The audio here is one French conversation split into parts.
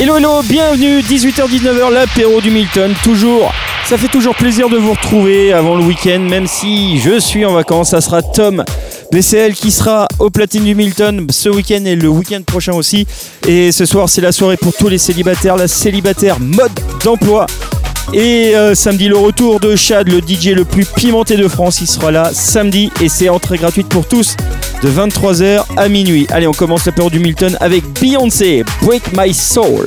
Hello hello, bienvenue 18h-19h l'apéro du Milton, toujours. Ça fait toujours plaisir de vous retrouver avant le week-end, même si je suis en vacances. Ça sera Tom BCL qui sera au platine du Milton ce week-end et le week-end prochain aussi. Et ce soir, c'est la soirée pour tous les célibataires, la célibataire mode d'emploi. Et euh, samedi, le retour de Chad, le DJ le plus pimenté de France. Il sera là samedi et c'est entrée gratuite pour tous de 23h à minuit. Allez, on commence l'apéro du Milton avec Beyoncé, Break My Soul.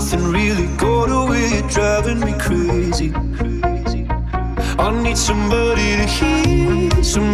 nothing really got away. You're driving me crazy. I need somebody to hear. Somebody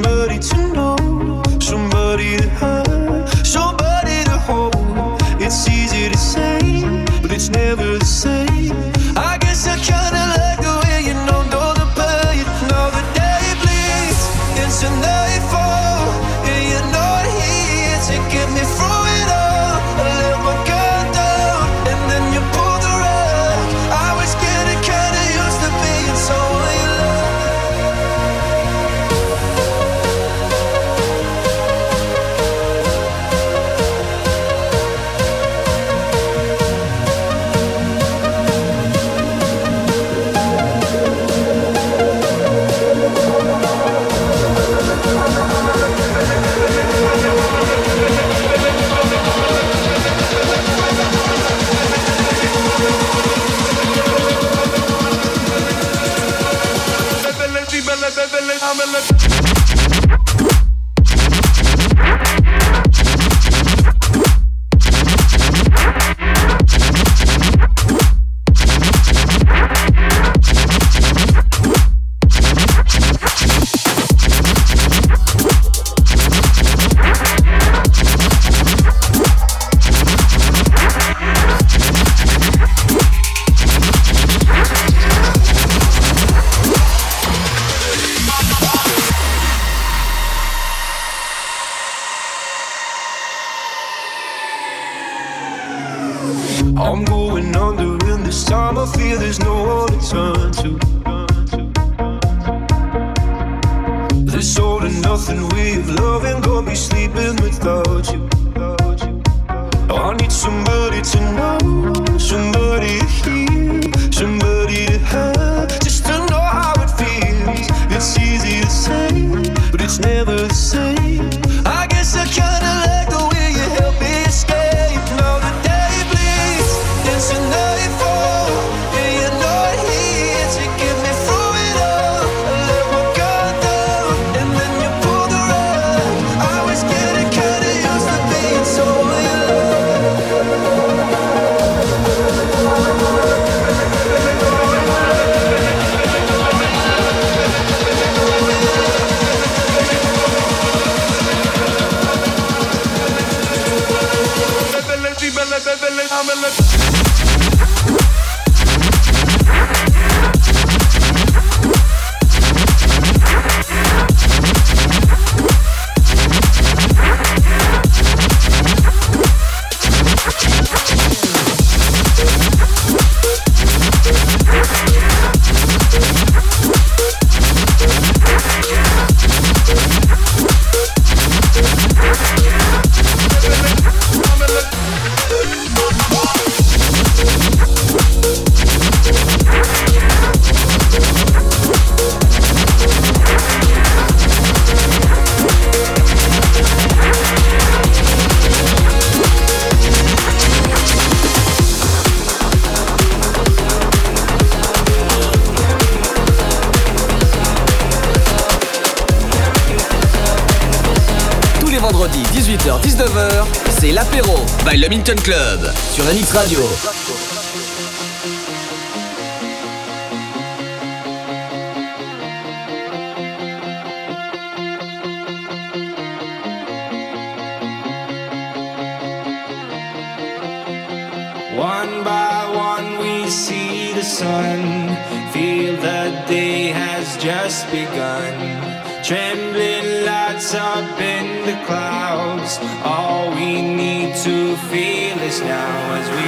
by Le Minton Club sur NX Radio.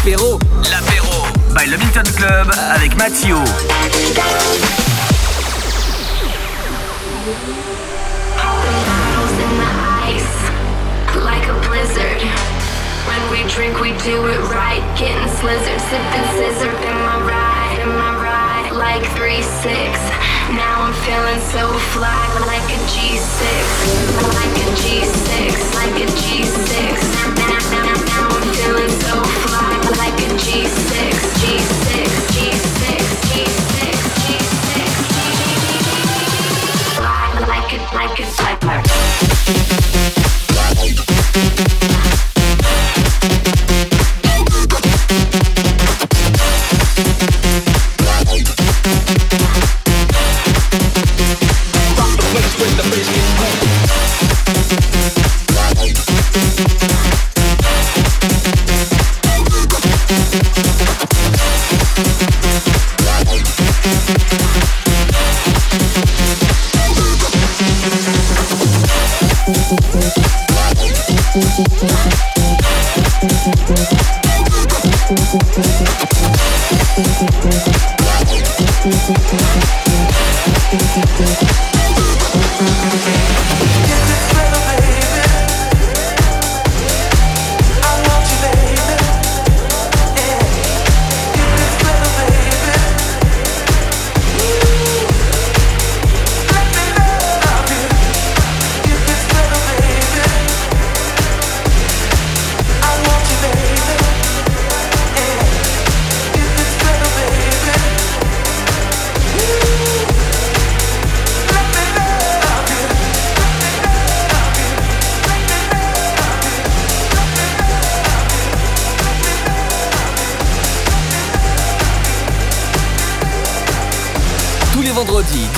l'apéro. L'apéro. By Le Milton Club avec Mathieu. we drink, we do it right. Getting slizzard, sipping scissor, in my ride, in my ride. Like 3-6, now I'm feeling so fly. Like a G6, like a G6, like a G6. Now, now, now, now I'm feeling so fly like it, like it, like it.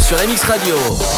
Sur MX Radio.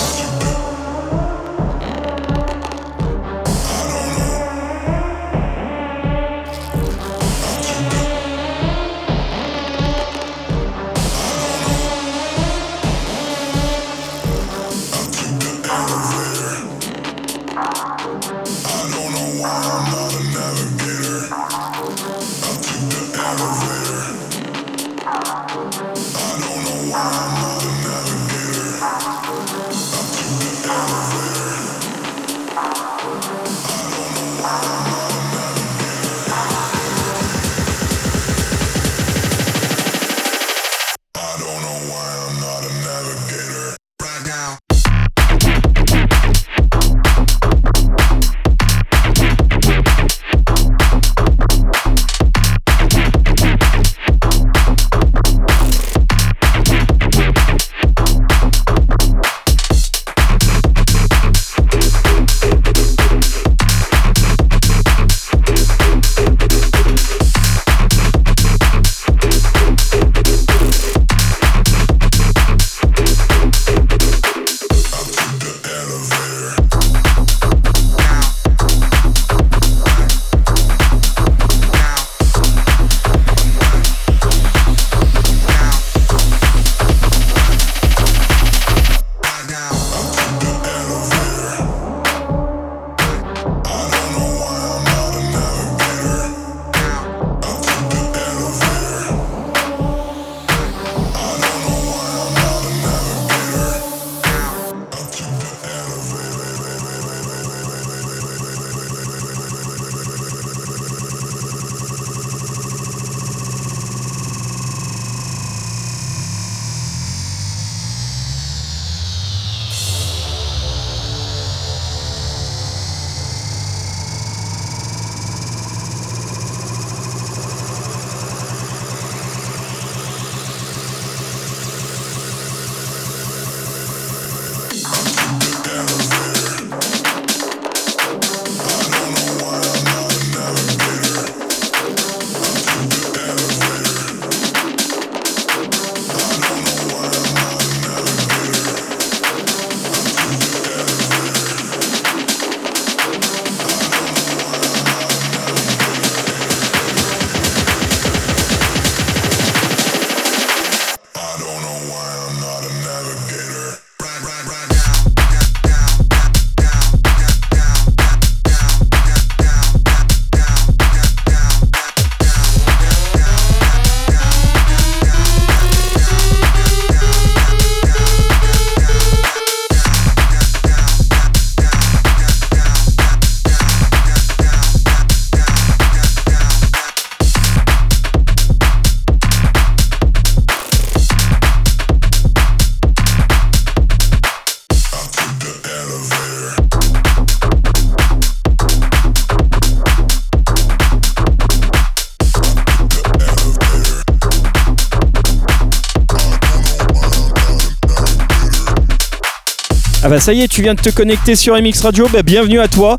Bah ça y est, tu viens de te connecter sur MX Radio, bah bienvenue à toi.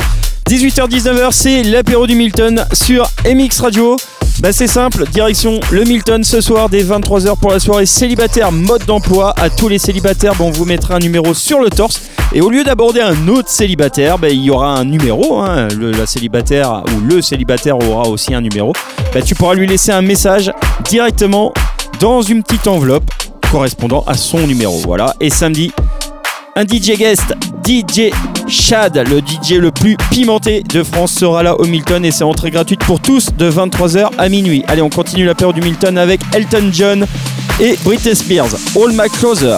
18h-19h, c'est l'apéro du Milton sur MX Radio. Bah c'est simple, direction le Milton ce soir dès 23h pour la soirée célibataire mode d'emploi. À tous les célibataires, on vous mettra un numéro sur le torse. Et au lieu d'aborder un autre célibataire, bah, il y aura un numéro. Hein. Le, célibataire ou le célibataire aura aussi un numéro. Bah, tu pourras lui laisser un message directement dans une petite enveloppe correspondant à son numéro. Voilà. Et samedi, un DJ guest, DJ Chad, le DJ le plus pimenté de France, sera là au Milton et c'est entrée gratuite pour tous de 23h à minuit. Allez, on continue la peur du Milton avec Elton John et Britney Spears. All My Closer.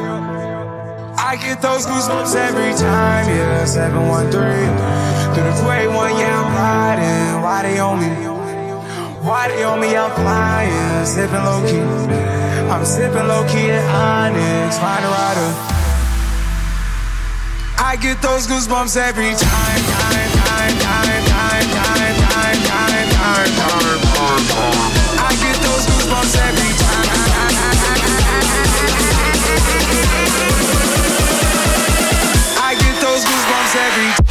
I get those goosebumps every time, yeah. 713 through the 281, yeah, I'm riding. Why they on me? Why they on me? I'm flying, sipping low key. I'm sipping low key at Onyx, find a rider. I get those goosebumps every time, time, time, time, time, time, time, time, time, time, time, time. I get those goosebumps every time goosebumps every time.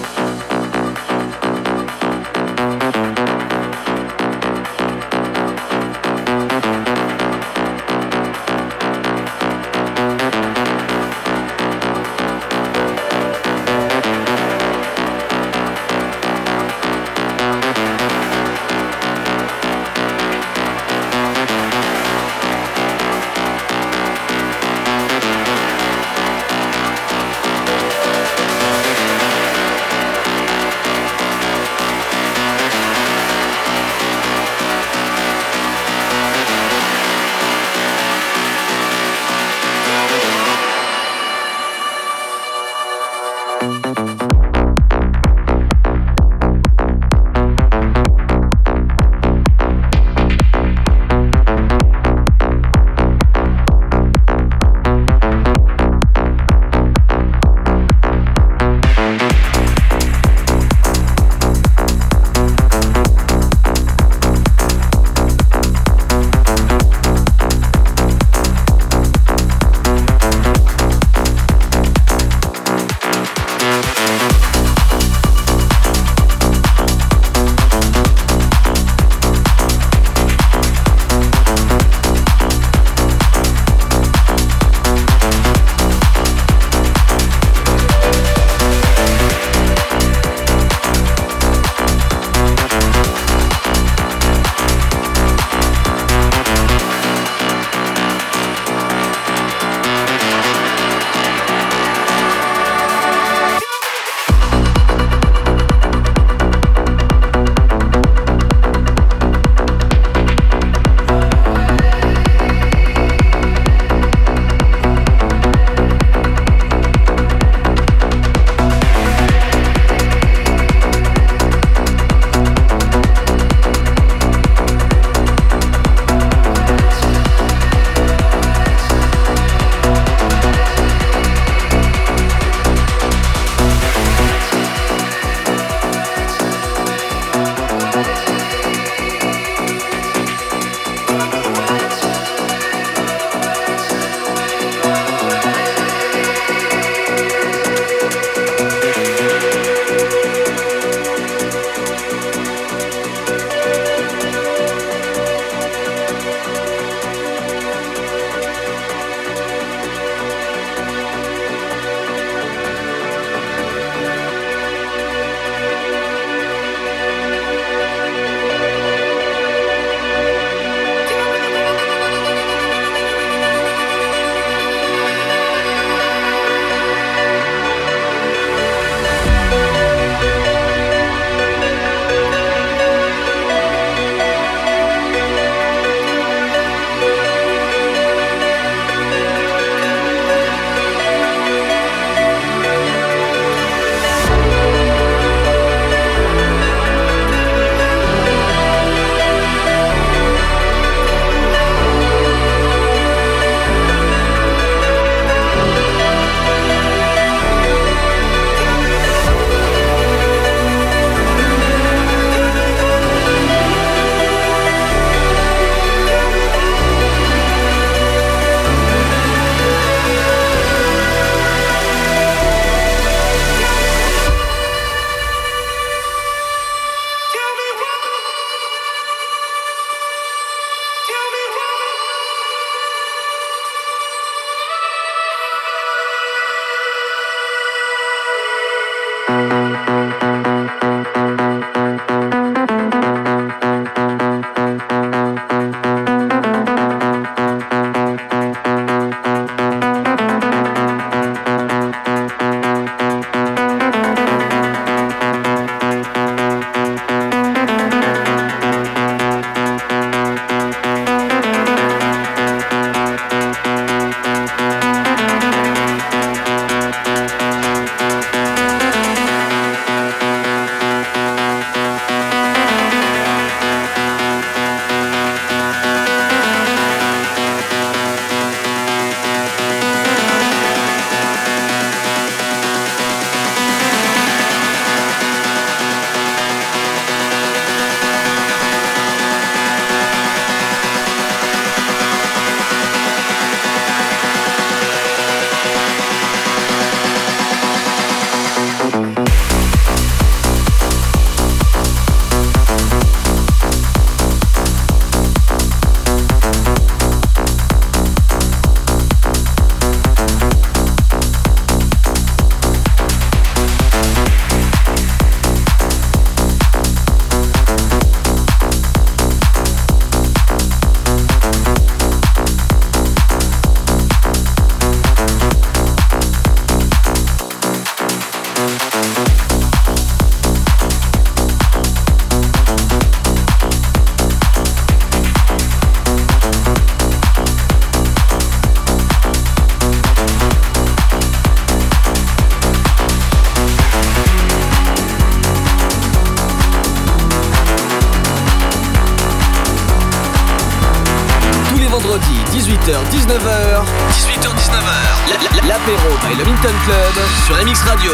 19h. 18h-19h. L'apéro by le Minton Club sur MX Radio.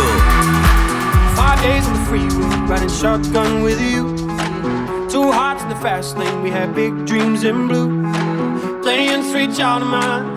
Five days on the freeway, riding shotgun with you. Two hearts in the fast lane, we had big dreams in blue. Playing street child of mine.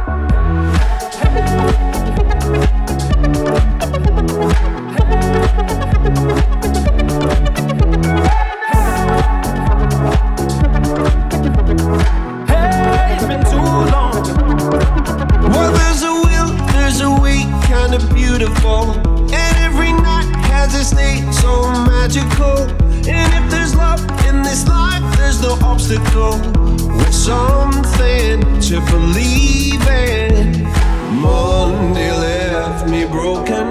something to believe in. Monday left me broken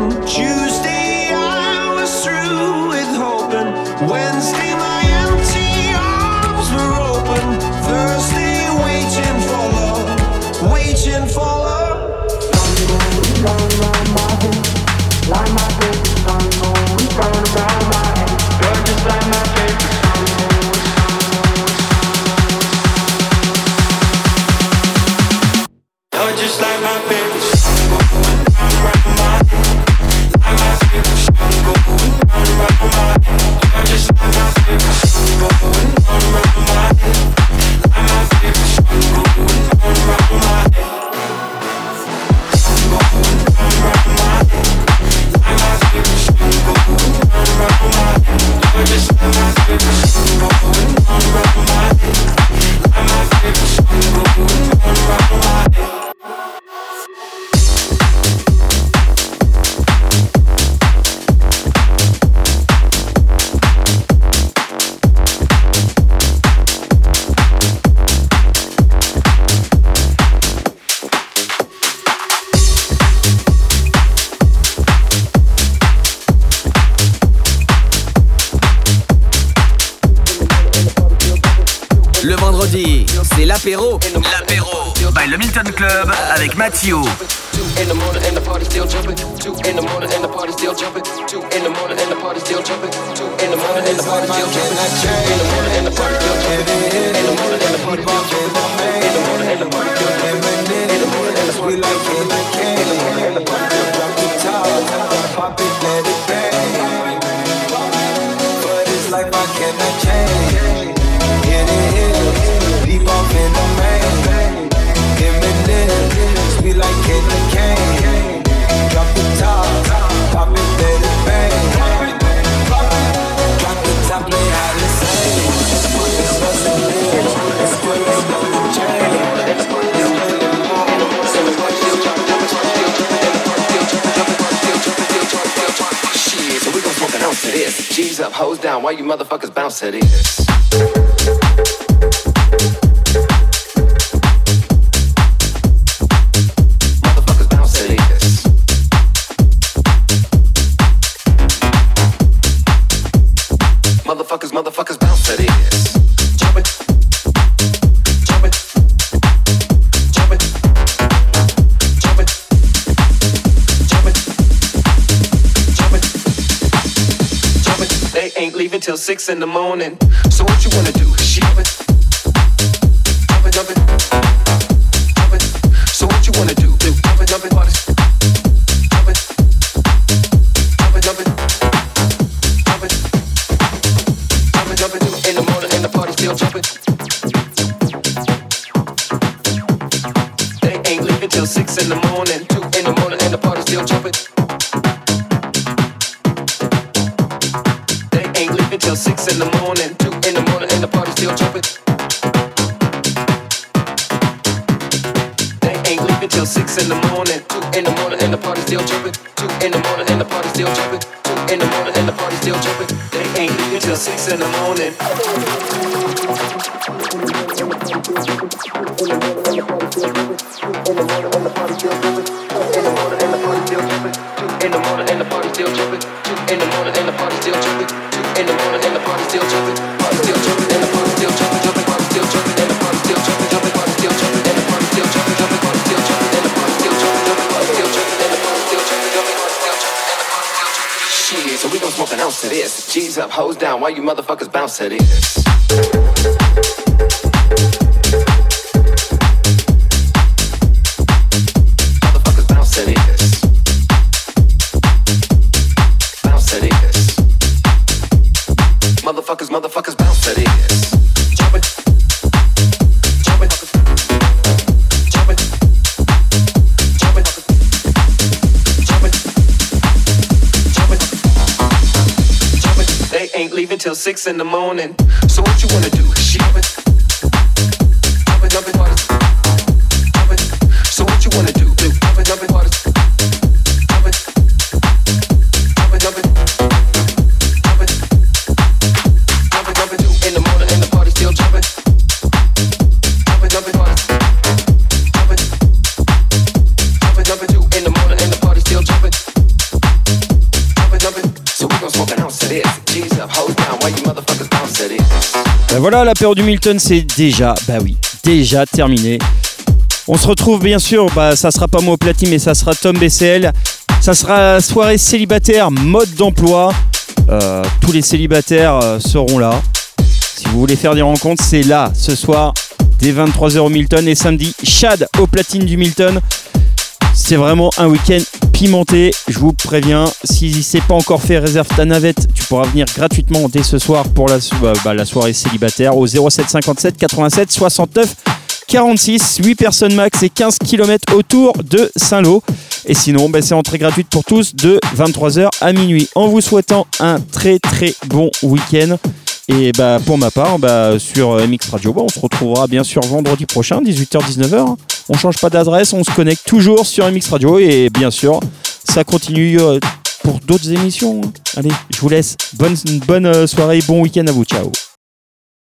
with you. G's up, hoes down, why you motherfuckers bounce to this? till six in the morning. So what you wanna do? She six in the morning. Voilà, l'apéro du Milton, c'est déjà, bah oui, déjà terminé. On se retrouve bien sûr, bah ça sera pas moi au platine, mais ça sera Tom BCL. Ça sera soirée célibataire, mode d'emploi. Euh, tous les célibataires euh, seront là. Si vous voulez faire des rencontres, c'est là, ce soir, dès 23h au Milton. Et samedi, Chad au platine du Milton. C'est vraiment un week-end pimenté, je vous préviens. Si c'est pas encore fait, réserve ta navette. Tu pourras venir gratuitement dès ce soir pour la, bah, bah, soirée célibataire au 07 57 87 69 46. 8 personnes max et 15 km autour de Saint-Lô. Et sinon, bah, c'est entrée gratuite pour tous de 23h à minuit. En vous souhaitant un très très bon week-end. Et bah, pour ma part, bah, sur euh, MX Radio, bah, on se retrouvera bien sûr vendredi prochain, 18h-19h. On change pas d'adresse, on se connecte toujours sur MX Radio et bien sûr, ça continue euh, pour d'autres émissions. Allez, je vous laisse. Bonne, bonne euh, soirée, bon week-end à vous. Ciao.